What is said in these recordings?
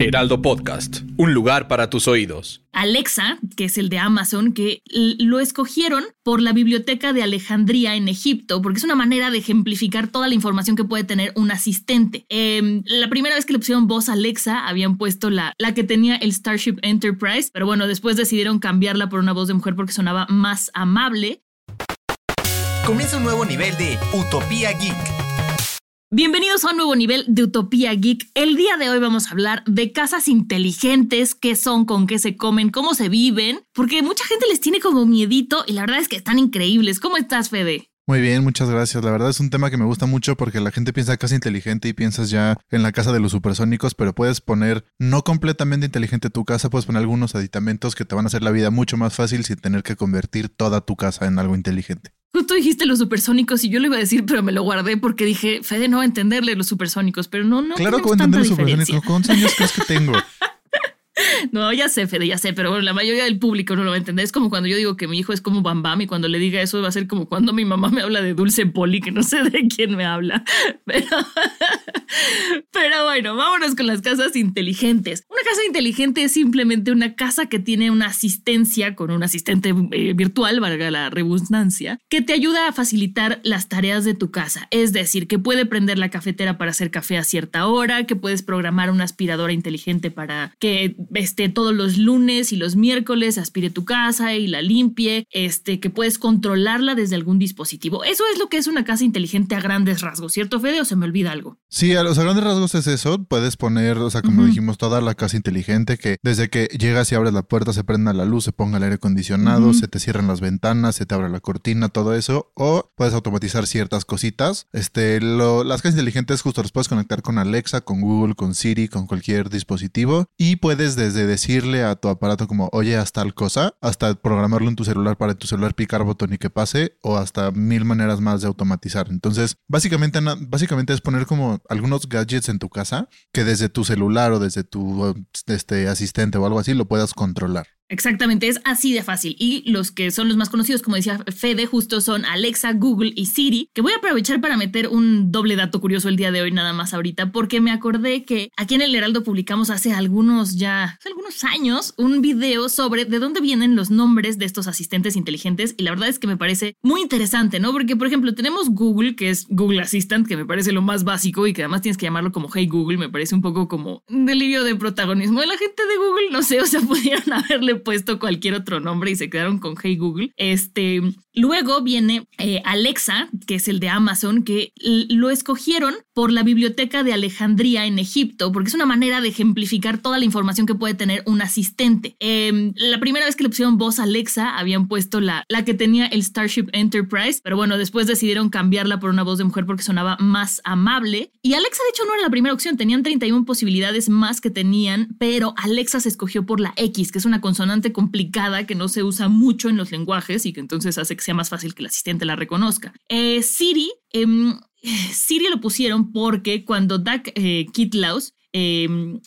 Heraldo Podcast, un lugar para tus oídos. Alexa, que es el de Amazon, que lo escogieron por la biblioteca de Alejandría en Egipto, porque es una manera de ejemplificar toda la información que puede tener un asistente. Em, la primera vez que le pusieron voz a Alexa, habían puesto la, la que tenía el Starship Enterprise, pero bueno, después decidieron cambiarla por una voz de mujer porque sonaba más amable. Comienza un nuevo nivel de Utopía Geek Bienvenidos a un nuevo nivel de Utopía Geek. El día de hoy vamos a hablar de casas inteligentes, qué son, con qué se comen, cómo se viven, porque mucha gente les tiene como miedito y la verdad es que están increíbles. ¿Cómo estás, Fede? Muy bien, muchas gracias. La verdad es un tema que me gusta mucho porque la gente piensa casa inteligente y piensas ya en la casa de los supersónicos, pero puedes poner no completamente inteligente tu casa, puedes poner algunos aditamentos que te van a hacer la vida mucho más fácil sin tener que convertir toda tu casa en algo inteligente. Justo dijiste los supersónicos y yo lo iba a decir, pero me lo guardé porque dije, Fede no va a entenderle los supersónicos, pero no, no. Claro que voy a entender los supersónicos. ¿Cuántos años crees que tengo? No, ya sé, Fede, ya sé, pero bueno, la mayoría del público no lo va a entender. Es como cuando yo digo que mi hijo es como Bam Bam y cuando le diga eso va a ser como cuando mi mamá me habla de Dulce Poli, que no sé de quién me habla. Pero, pero bueno, vámonos con las casas inteligentes. Casa inteligente es simplemente una casa que tiene una asistencia con un asistente eh, virtual, valga la redundancia, que te ayuda a facilitar las tareas de tu casa. Es decir, que puede prender la cafetera para hacer café a cierta hora, que puedes programar una aspiradora inteligente para que este, todos los lunes y los miércoles aspire tu casa y la limpie, este, que puedes controlarla desde algún dispositivo. Eso es lo que es una casa inteligente a grandes rasgos, ¿cierto, Fede? ¿O se me olvida algo? Sí, a los grandes rasgos es eso. Puedes poner, o sea, como dijimos, toda la casa inteligente que desde que llegas y abres la puerta se prenda la luz, se ponga el aire acondicionado, se te cierran las ventanas, se te abre la cortina, todo eso. O puedes automatizar ciertas cositas. Este, las casas inteligentes justo las puedes conectar con Alexa, con Google, con Siri, con cualquier dispositivo y puedes desde decirle a tu aparato como, oye, haz tal cosa, hasta programarlo en tu celular para tu celular picar botón y que pase, o hasta mil maneras más de automatizar. Entonces, básicamente, básicamente es poner como algunos gadgets en tu casa que desde tu celular o desde tu este, asistente o algo así lo puedas controlar. Exactamente, es así de fácil. Y los que son los más conocidos, como decía Fede, justo son Alexa, Google y Siri, que voy a aprovechar para meter un doble dato curioso el día de hoy, nada más ahorita, porque me acordé que aquí en el Heraldo publicamos hace algunos ya, algunos años, un video sobre de dónde vienen los nombres de estos asistentes inteligentes. Y la verdad es que me parece muy interesante, ¿no? Porque, por ejemplo, tenemos Google, que es Google Assistant, que me parece lo más básico y que además tienes que llamarlo como Hey Google, me parece un poco como un delirio de protagonismo de la gente de Google, no sé, o sea, pudieron haberle puesto cualquier otro nombre y se quedaron con Hey Google. Este, luego viene eh, Alexa, que es el de Amazon, que lo escogieron por la biblioteca de Alejandría en Egipto, porque es una manera de ejemplificar toda la información que puede tener un asistente. Em, la primera vez que le pusieron voz Alexa, habían puesto la, la que tenía el Starship Enterprise, pero bueno, después decidieron cambiarla por una voz de mujer porque sonaba más amable. Y Alexa, de hecho, no era la primera opción, tenían 31 posibilidades más que tenían, pero Alexa se escogió por la X, que es una consonante complicada que no se usa mucho en los lenguajes y que entonces hace que sea más fácil que el asistente la reconozca. Eh, Siri, em, Siri lo pusieron porque cuando Doug eh, Kitlaus em,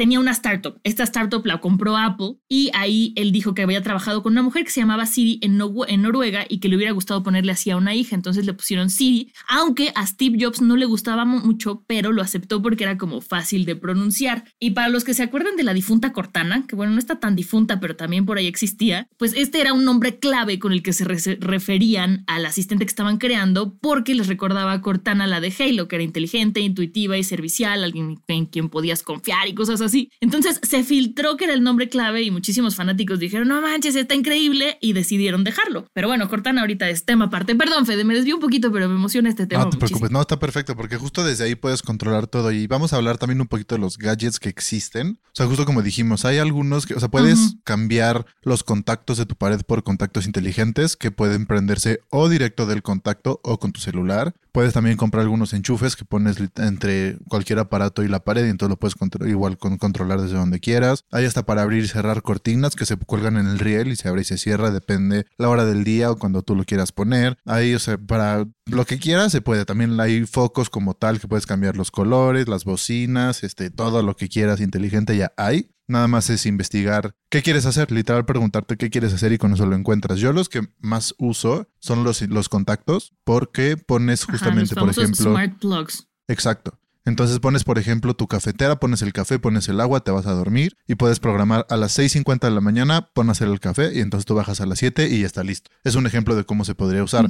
tenía una startup. Esta startup la compró Apple y ahí él dijo que había trabajado con una mujer que se llamaba Siri en, Noruega y que le hubiera gustado ponerle así a una hija. Entonces le pusieron Siri, aunque a Steve Jobs no le gustaba mucho, pero lo aceptó porque era como fácil de pronunciar. Y para los que se acuerdan de la difunta Cortana, que bueno, no está tan difunta, pero también por ahí existía, pues este era un nombre clave con el que se referían al asistente que estaban creando porque les recordaba a Cortana la de Halo, que era inteligente, intuitiva y servicial, alguien en quien podías confiar y cosas así entonces se filtró que era el nombre clave y muchísimos fanáticos dijeron, no manches, está increíble y decidieron dejarlo. Pero bueno, Cortana ahorita es tema aparte. Perdón, Fede, me desvío un poquito, pero me emociona este tema. No te preocupes, no, está perfecto porque justo desde ahí puedes controlar todo y vamos a hablar también un poquito de los gadgets que existen. O sea, justo como dijimos, hay algunos que, o sea, puedes cambiar los contactos de tu pared por contactos inteligentes que pueden prenderse o directo del contacto o con tu celular. Puedes también comprar algunos enchufes que pones entre cualquier aparato y la pared y entonces lo puedes igual controlar desde donde quieras. Hay hasta para abrir y cerrar cortinas que se cuelgan en el riel y se abre y se cierra, depende la hora del día o cuando tú lo quieras poner. Ahí, o sea, para lo que quieras se puede. También hay focos como tal que puedes cambiar los colores, las bocinas, este, todo lo que quieras inteligente ya hay. Nada más es investigar qué quieres hacer, literal preguntarte qué quieres hacer y con eso lo encuentras. Yo los que más uso son los, los contactos porque pones justamente, por ejemplo... Smart plugs. Exacto. Entonces pones, por ejemplo, tu cafetera, pones el café, pones el agua, te vas a dormir y puedes programar a las 6.50 de la mañana, pon a hacer el café y entonces tú bajas a las 7 y ya está listo. Es un ejemplo de cómo se podría usar.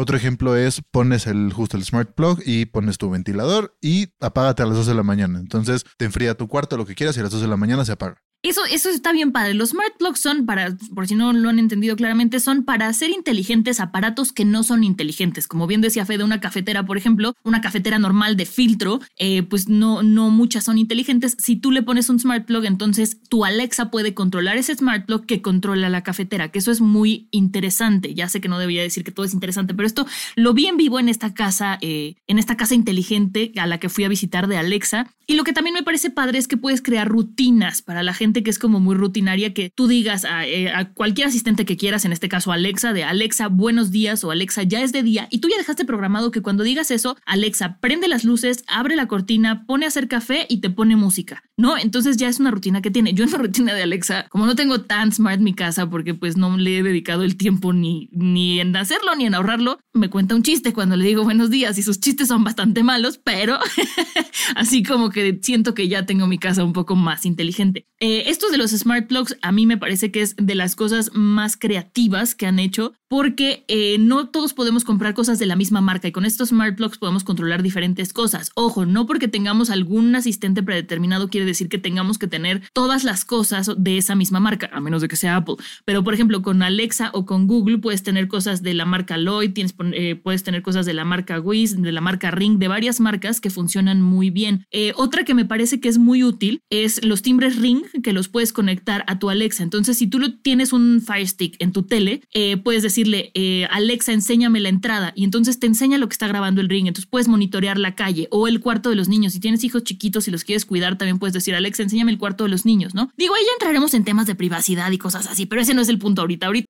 Otro ejemplo es pones el justo el smart plug y pones tu ventilador y apágate a las 2 de la mañana. Entonces te enfría tu cuarto, lo que quieras y a las 2 de la mañana se apaga. Eso, eso está bien padre. Los smart plugs son para, por si no lo han entendido claramente, son para hacer inteligentes aparatos que no son inteligentes. Como bien decía Fede, una cafetera, por ejemplo, una cafetera normal de filtro, eh, pues no, no muchas son inteligentes. Si tú le pones un smart plug, entonces tu Alexa puede controlar ese smart plug que controla la cafetera, que eso es muy interesante. Ya sé que no debería decir que todo es interesante, pero esto lo vi en vivo en esta casa, eh, en esta casa inteligente a la que fui a visitar de Alexa. Y lo que también me parece padre es que puedes crear rutinas para la gente que es como muy rutinaria, que tú digas eh, a, cualquier asistente que quieras, en este caso Alexa, de Alexa, buenos días o Alexa, ya es de día, y tú ya dejaste programado que cuando digas eso, Alexa prende las luces, abre la cortina, pone a hacer café y te pone música, ¿no? Entonces ya es una rutina que tiene. Yo en la rutina de Alexa, como no tengo tan smart mi casa, porque pues no le he dedicado el tiempo ni, ni en hacerlo ni en ahorrarlo, me cuenta un chiste cuando le digo buenos días y sus chistes son bastante malos, pero así como que siento que ya tengo mi casa un poco más inteligente. Eh, estos de los smart plugs a mí me parece que es de las cosas más creativas que han hecho porque eh, no todos podemos comprar cosas de la misma marca y con estos smart plugs podemos controlar diferentes cosas. Ojo, no porque tengamos algún asistente predeterminado quiere decir que tengamos que tener todas las cosas de esa misma marca, a menos de que sea Apple. Pero por ejemplo, con Alexa o con Google puedes tener cosas de la marca Lloyd, tienes, eh, puedes tener cosas de la marca Wiz, de la marca Ring, de varias marcas que funcionan muy bien. Eh, otra que me parece que es muy útil es los timbres Ring que los puedes conectar a tu Alexa. Entonces, si tú tienes un Fire Stick en tu tele, puedes decir decirle, eh, Alexa, enséñame la entrada, y entonces te enseña lo que está grabando el ring, entonces puedes monitorear la calle o el cuarto de los niños. Si tienes hijos chiquitos y los quieres cuidar, también puedes decir, Alexa, enséñame el cuarto de los niños, ¿no? Digo, ahí ya entraremos en temas de privacidad y cosas así, pero ese no es el punto ahorita. Ahorita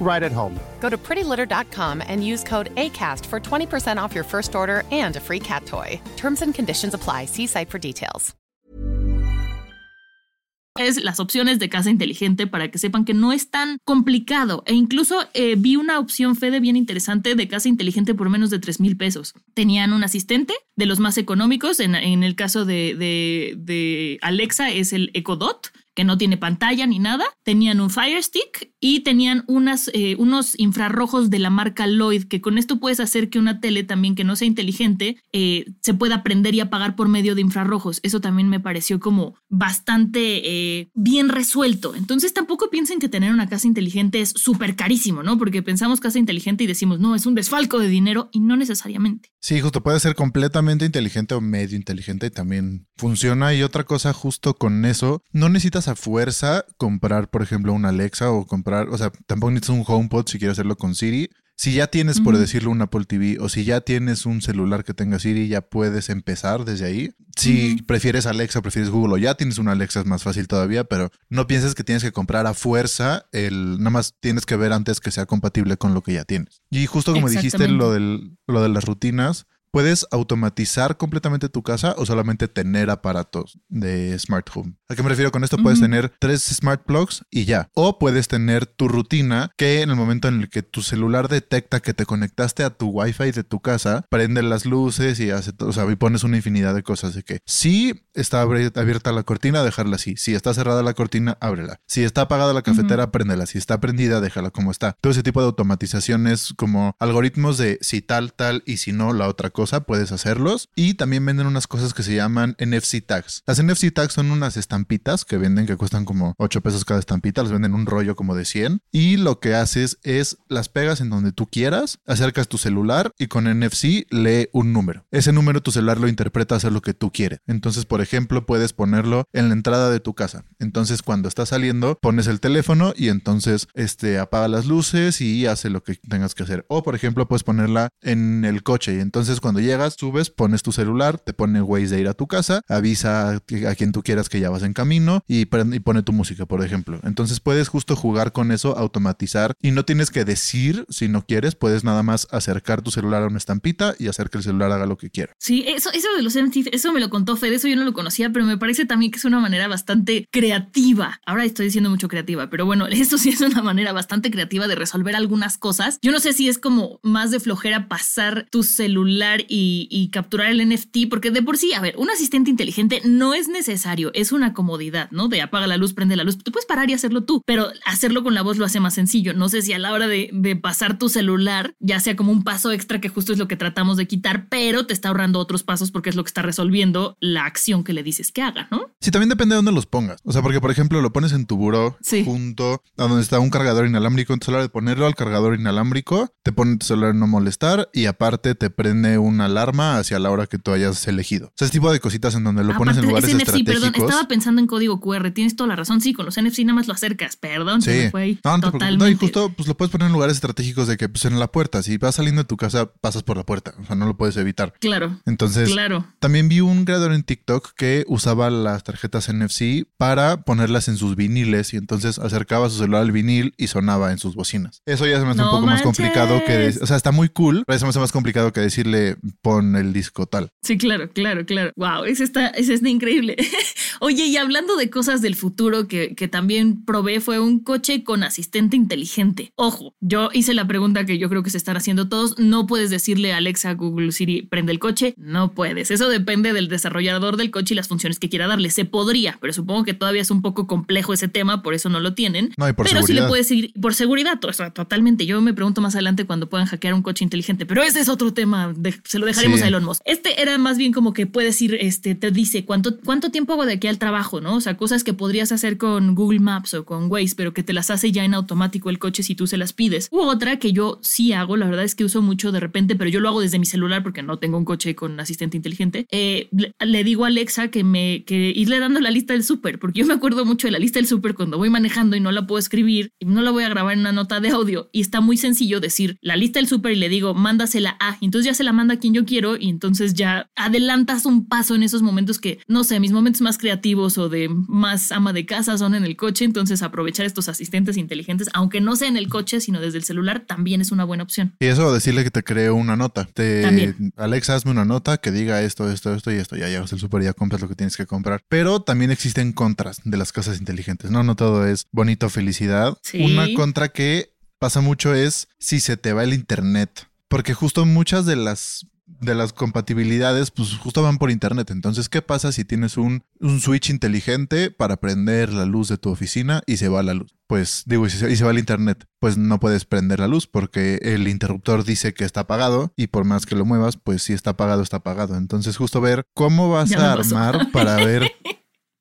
right at home. Go to prettylitter.com and use code ACAST for 20% off your first order and a free cat toy. Terms and conditions apply. See site for details. Es las opciones de casa inteligente para que sepan que no es tan complicado. E incluso eh, vi una opción Fede bien interesante de casa inteligente por menos de 3 mil pesos. Tenían un asistente de los más económicos. En, en el caso de, de, de Alexa es el Echo Dot que no tiene pantalla ni nada. Tenían un Fire Stick y tenían unas, eh, unos infrarrojos de la marca Lloyd, que con esto puedes hacer que una tele también que no sea inteligente eh, se pueda prender y apagar por medio de infrarrojos. Eso también me pareció como bastante eh, bien resuelto. Entonces tampoco piensen que tener una casa inteligente es súper carísimo, ¿no? Porque pensamos casa inteligente y decimos, no, es un desfalco de dinero y no necesariamente. Sí, justo puede ser completamente inteligente o medio inteligente y también funciona. Y otra cosa justo con eso, no necesitas a fuerza comprar, por ejemplo, un Alexa o comprar, o sea, tampoco necesitas un HomePod si quieres hacerlo con Siri. Si ya tienes, por decirlo, un Apple TV o si ya tienes un celular que tenga Siri, ya puedes empezar desde ahí. Si prefieres Alexa, prefieres Google o ya tienes una Alexa, es más fácil todavía, pero no pienses que tienes que comprar a fuerza el, nada más tienes que ver antes que sea compatible con lo que ya tienes. Y justo como dijiste lo, del, lo de las rutinas, ¿Puedes automatizar completamente tu casa o solamente tener aparatos de smart home? ¿A qué me refiero con esto? Puedes tener tres smart plugs y ya. O puedes tener tu rutina que en el momento en el que tu celular detecta que te conectaste a tu wifi de tu casa, prende las luces y hace todo, o sea, y pones una infinidad de cosas de que si está abierta la cortina, dejarla así. Si está cerrada la cortina, ábrela. Si está apagada la cafetera, préndela. Si está prendida, déjala como está. Todo ese tipo de automatizaciones como algoritmos de si tal, tal y si no, la otra cosa puedes hacerlos. Y también venden unas cosas que se llaman NFC tags. Las NFC tags son unas estampitas que venden que cuestan como 8 pesos cada estampita, las venden un rollo como de 100. Y lo que haces es las pegas en donde tú quieras, acercas tu celular y con NFC lee un número. Ese número tu celular lo interpreta a hacer lo que tú quieres. Entonces, por ejemplo, puedes ponerlo en la entrada de tu casa. Entonces, cuando estás saliendo, pones el teléfono y entonces este, apaga las luces y hace lo que tengas que hacer. O, por ejemplo, puedes ponerla en el coche y entonces cuando llegas, subes, pones tu celular, te pone Waze de ir a tu casa, avisa a quien tú quieras que ya vas en camino y, y pone tu música, por ejemplo. Entonces puedes justo jugar con eso, automatizar y no tienes que decir si no quieres, puedes nada más acercar tu celular a una estampita y hacer que el celular haga lo que quiera. Sí, eso, eso de los NFT, eso me lo contó Fede, eso yo no lo conocía, pero me parece también que es una manera bastante creativa. Ahora estoy diciendo mucho creativa, pero bueno, eso sí es una manera bastante creativa de resolver algunas cosas. Yo no sé si es como más de flojera pasar tu celular y, y capturar el NFT, porque de por sí, a ver, un asistente inteligente no es necesario, es una comodidad, ¿no? De apaga la luz, prende la luz, tú puedes parar y hacerlo tú, pero hacerlo con la voz lo hace más sencillo. No sé si a la hora de, de pasar tu celular, ya sea como un paso extra que justo es lo que tratamos de quitar, pero te está ahorrando otros pasos porque es lo que está resolviendo la acción que le dices que haga, ¿no? Sí, también depende de dónde los pongas. O sea, porque por ejemplo lo pones en tu buró junto a donde está un cargador inalámbrico, entonces a la hora de ponerlo al cargador inalámbrico, te pone tu celular no molestar y aparte te prende una alarma hacia la hora que tú hayas elegido. O sea, ese tipo de cositas en donde lo pones en lugares NFC, estratégicos. Perdón, estaba pensando en código QR, tienes toda la razón. Sí, con los NFC nada más lo acercas, perdón, sí. se me fue ahí. No, no, totalmente. no, y justo pues lo puedes poner en lugares estratégicos de que pues en la puerta, si vas saliendo de tu casa, pasas por la puerta, o sea, no lo puedes evitar. Claro. Entonces, claro. también vi un creador en TikTok que usaba las tarjetas NFC para ponerlas en sus viniles y entonces acercaba su celular al vinil y sonaba en sus bocinas. Eso ya se me hace un poco más complicado que, o sea, está muy cool, pero eso me hace más complicado que decirle pon el disco tal. Sí, claro, claro, claro. Wow, ese está, ese está increíble. Oye, y hablando de cosas del futuro que, que también probé, fue un coche con asistente inteligente. Ojo, yo hice la pregunta que yo creo que se están haciendo todos. No puedes decirle a Alexa, Google Siri, prende el coche. No puedes. Eso depende del desarrollador del coche y las funciones que quiera darle. Se podría, pero supongo que todavía es un poco complejo ese tema, por eso no lo tienen. No, y por pero seguridad. sí le puedes seguir por seguridad, o sea, totalmente. Yo me pregunto más adelante cuando puedan hackear un coche inteligente, pero ese es otro tema. Se lo dejaremos Sí. a Elon Musk. Este era más bien como que puedes ir, este, te dice cuánto, cuánto tiempo hago de aquí al trabajo, ¿no? O sea, cosas que podrías hacer con Google Maps o con Waze, pero que te las hace ya en automático el coche si tú se las pides. U otra que yo sí hago, la verdad es que uso mucho de repente, pero yo lo hago desde mi celular porque no tengo un coche con asistente inteligente. Eh, le, digo a Alexa que me que irle dando la lista del súper, porque yo me acuerdo mucho de la lista del súper cuando voy manejando y no la puedo escribir y no la voy a grabar en una nota de audio y está muy sencillo decir la lista del súper y le digo mándasela a, entonces ya se la manda a quien yo quiero y entonces ya adelantas un paso en esos momentos que no sé, mis momentos más creativos o de más ama de casa son en el coche, entonces aprovechar estos asistentes inteligentes, aunque no sea en el coche, sino desde el celular, también es una buena opción. Y eso decirle que te cree una nota. Te, También. Alexa, hazme una nota que diga esto, esto, esto y esto. Ya llegas al súper y ya compras lo que tienes que comprar. Pero también existen contras de las casas inteligentes. No, no todo es bonito, felicidad. Sí. Una contra que pasa mucho es si se te va el internet. Porque justo muchas de las de las compatibilidades, pues justo van por internet. Entonces, ¿qué pasa si tienes un, un switch inteligente para prender la luz de tu oficina y se va la luz? Pues digo, y se, y se va el internet, pues no puedes prender la luz porque el interruptor dice que está apagado y por más que lo muevas, pues si está apagado, está apagado. Entonces, justo ver cómo vas Ya a armar para ver,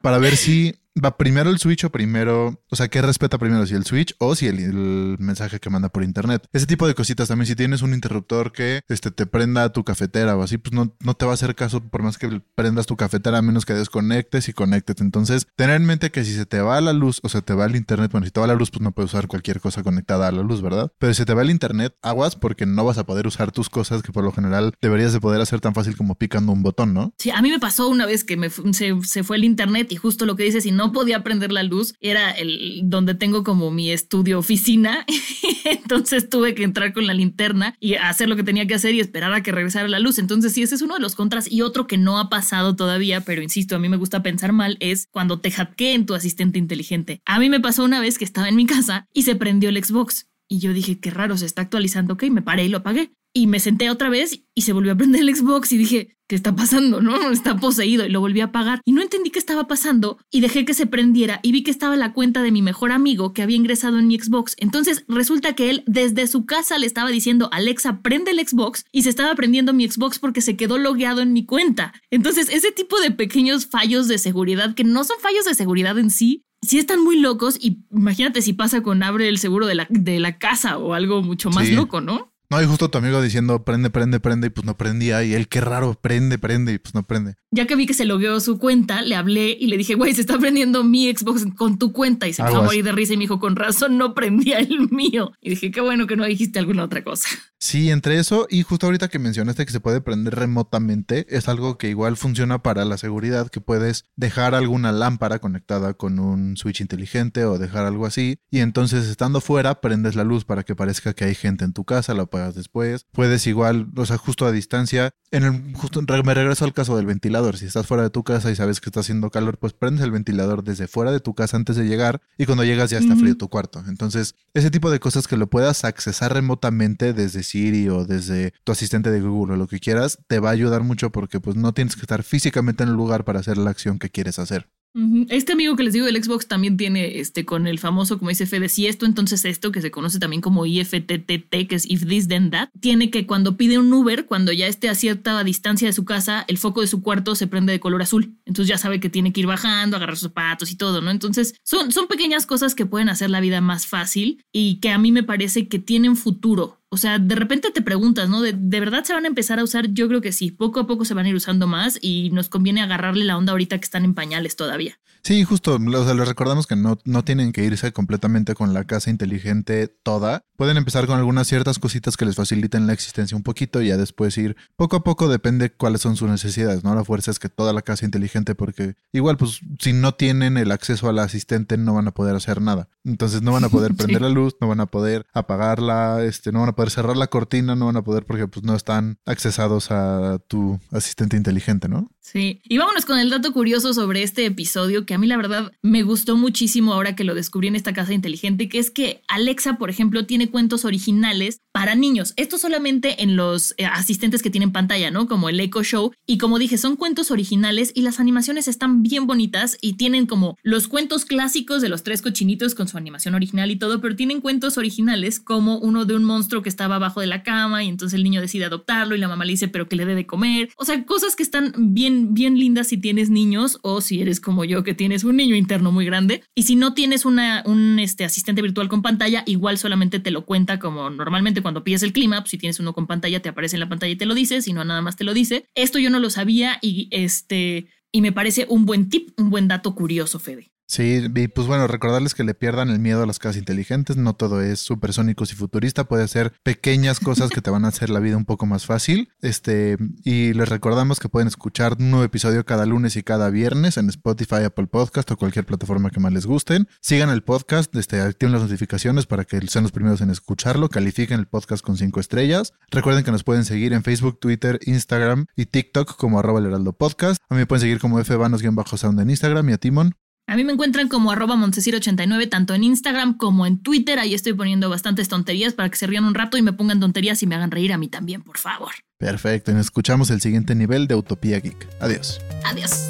para ver si va primero el switch o primero, o sea, qué respeta primero, si el switch o si el, mensaje que manda por internet. Ese tipo de cositas también, si tienes un interruptor que este, te prenda tu cafetera o así, pues no, no te va a hacer caso por más que prendas tu cafetera a menos que desconectes y conectes. Entonces, tener en mente que si se te va la luz o se te va el internet, bueno, si te va la luz, pues no puedes usar cualquier cosa conectada a la luz, ¿verdad? Pero si se te va el internet, aguas porque no vas a poder usar tus cosas que por lo general deberías de poder hacer tan fácil como picando un botón, ¿no? Sí, a mí me pasó una vez que me se, se fue el internet y justo lo que dices, si no podía prender la luz, era el donde tengo como mi estudio oficina. Entonces tuve que entrar con la linterna y hacer lo que tenía que hacer y esperar a que regresara la luz. Entonces, sí, ese es uno de los contras. Y otro que no ha pasado todavía, pero insisto, a mí me gusta pensar mal, es cuando te hackeen tu asistente inteligente. A mí me pasó una vez que estaba en mi casa y se prendió el Xbox. Y yo dije, qué raro, se está actualizando, ok, me paré y lo apagué. Y me senté otra vez y se volvió a prender el Xbox y dije, ¿qué está pasando? ¿No? Está poseído y lo volví a apagar y no entendí qué estaba pasando y dejé que se prendiera y vi que estaba la cuenta de mi mejor amigo que había ingresado en mi Xbox. Entonces resulta que él desde su casa le estaba diciendo, Alexa, prende el Xbox y se estaba prendiendo mi Xbox porque se quedó logueado en mi cuenta. Entonces ese tipo de pequeños fallos de seguridad que no son fallos de seguridad en sí, sí están muy locos y imagínate si pasa con abre el seguro de la, de la casa o algo mucho más loco, ¿no? No, y justo tu amigo diciendo prende, prende, prende, y pues no prendía. Y él, qué raro, prende, prende, y pues no prende. Ya que vi que se logueó su cuenta, le hablé y le dije, güey, se está prendiendo mi Xbox con tu cuenta. Y se empezó a morir de risa y me dijo, con razón no prendía el mío. Y dije, qué bueno que no dijiste alguna otra cosa. Sí, entre eso y justo ahorita que mencionaste que se puede prender remotamente, es algo que igual funciona para la seguridad, que puedes dejar alguna lámpara conectada con un switch inteligente o dejar algo así. Y entonces estando fuera, prendes la luz para que parezca que hay gente en tu casa, la después. Puedes igual, o sea, justo a distancia. En el, justo me regreso al caso del ventilador. Si estás fuera de tu casa y sabes que está haciendo calor, pues prendes el ventilador desde fuera de tu casa antes de llegar y cuando llegas ya está frío tu cuarto. Entonces, ese tipo de cosas que lo puedas accesar remotamente desde Siri o desde tu asistente de Google o lo que quieras, te va a ayudar mucho porque pues no tienes que estar físicamente en el lugar para hacer la acción que quieres hacer. Este amigo que les digo del Xbox también tiene este con el famoso, como dice Fede, si esto, entonces esto, que se conoce también como IFTTT, que es If This Then That, tiene que cuando pide un Uber, cuando ya esté a cierta distancia de su casa, el foco de su cuarto se prende de color azul. Entonces ya sabe que tiene que ir bajando, agarrar sus zapatos y todo, ¿no? Entonces son, son pequeñas cosas que pueden hacer la vida más fácil y que a mí me parece que tienen futuro. O sea, de repente te preguntas, ¿no? ¿De, ¿De, verdad se van a empezar a usar? Yo creo que sí. Poco a poco se van a ir usando más y nos conviene agarrarle la onda ahorita que están en pañales todavía. Sí, justo. O sea, les recordamos que no, no tienen que irse completamente con la casa inteligente toda. Pueden empezar con algunas ciertas cositas que les faciliten la existencia un poquito y ya después ir poco a poco, depende cuáles son sus necesidades, ¿no? La fuerza es que toda la casa inteligente, porque igual, pues, si no tienen el acceso al asistente, no van a poder hacer nada. Entonces, no van a poder prender la luz, no van a poder apagarla, este, no van a poder cerrar la cortina, no van a poder porque, pues, no están accesados a tu asistente inteligente, ¿no? Sí. Y vámonos con el dato curioso sobre este episodio que a mí la verdad me gustó muchísimo ahora que lo descubrí en esta casa inteligente, que es que Alexa, por ejemplo, tiene cuentos originales para niños. Esto solamente en los eh, asistentes que tienen pantalla, ¿no? Como el Echo Show. Y como dije, son cuentos originales y las animaciones están bien bonitas y tienen como los cuentos clásicos de los tres cochinitos con su animación original y todo, pero tienen cuentos originales como uno de un monstruo que estaba abajo de la cama y entonces el niño decide adoptarlo y la mamá le dice, pero que le dé de comer. O sea, cosas que están bien, bien lindas si tienes niños o si eres como yo que tienes un niño interno muy grande. Y si no tienes una, un este, asistente virtual con pantalla, igual solamente te lo cuenta como normalmente cuando pides el clima, pues, si tienes uno con pantalla, te aparece en la pantalla y te lo dice, si no, nada más te lo dice. Esto yo no lo sabía y este... Y me parece un buen tip, un buen dato curioso, Fede. Sí, y pues bueno, recordarles que le pierdan el miedo a las casas inteligentes, no todo es supersónicos y futurista, puede ser pequeñas cosas que te van a hacer la vida un poco más fácil. Este, y les recordamos que pueden escuchar un nuevo episodio cada lunes y cada viernes en Spotify, Apple Podcast o cualquier plataforma que más les gusten. Sigan el podcast, este, activen las notificaciones para que sean los primeros en escucharlo, califiquen el podcast con cinco estrellas. Recuerden que nos pueden seguir en Facebook, Twitter, Instagram y TikTok como arroba el heraldo podcast. A mí pueden seguir como fvanos-sound en Instagram y a Timon. A mí me encuentran como arroba montesir89 tanto en Instagram como en Twitter. Ahí estoy poniendo bastantes tonterías para que se rían un rato y me pongan tonterías y me hagan reír a mí también, por favor. Perfecto, y nos escuchamos el siguiente nivel de Utopía Geek. Adiós. Adiós.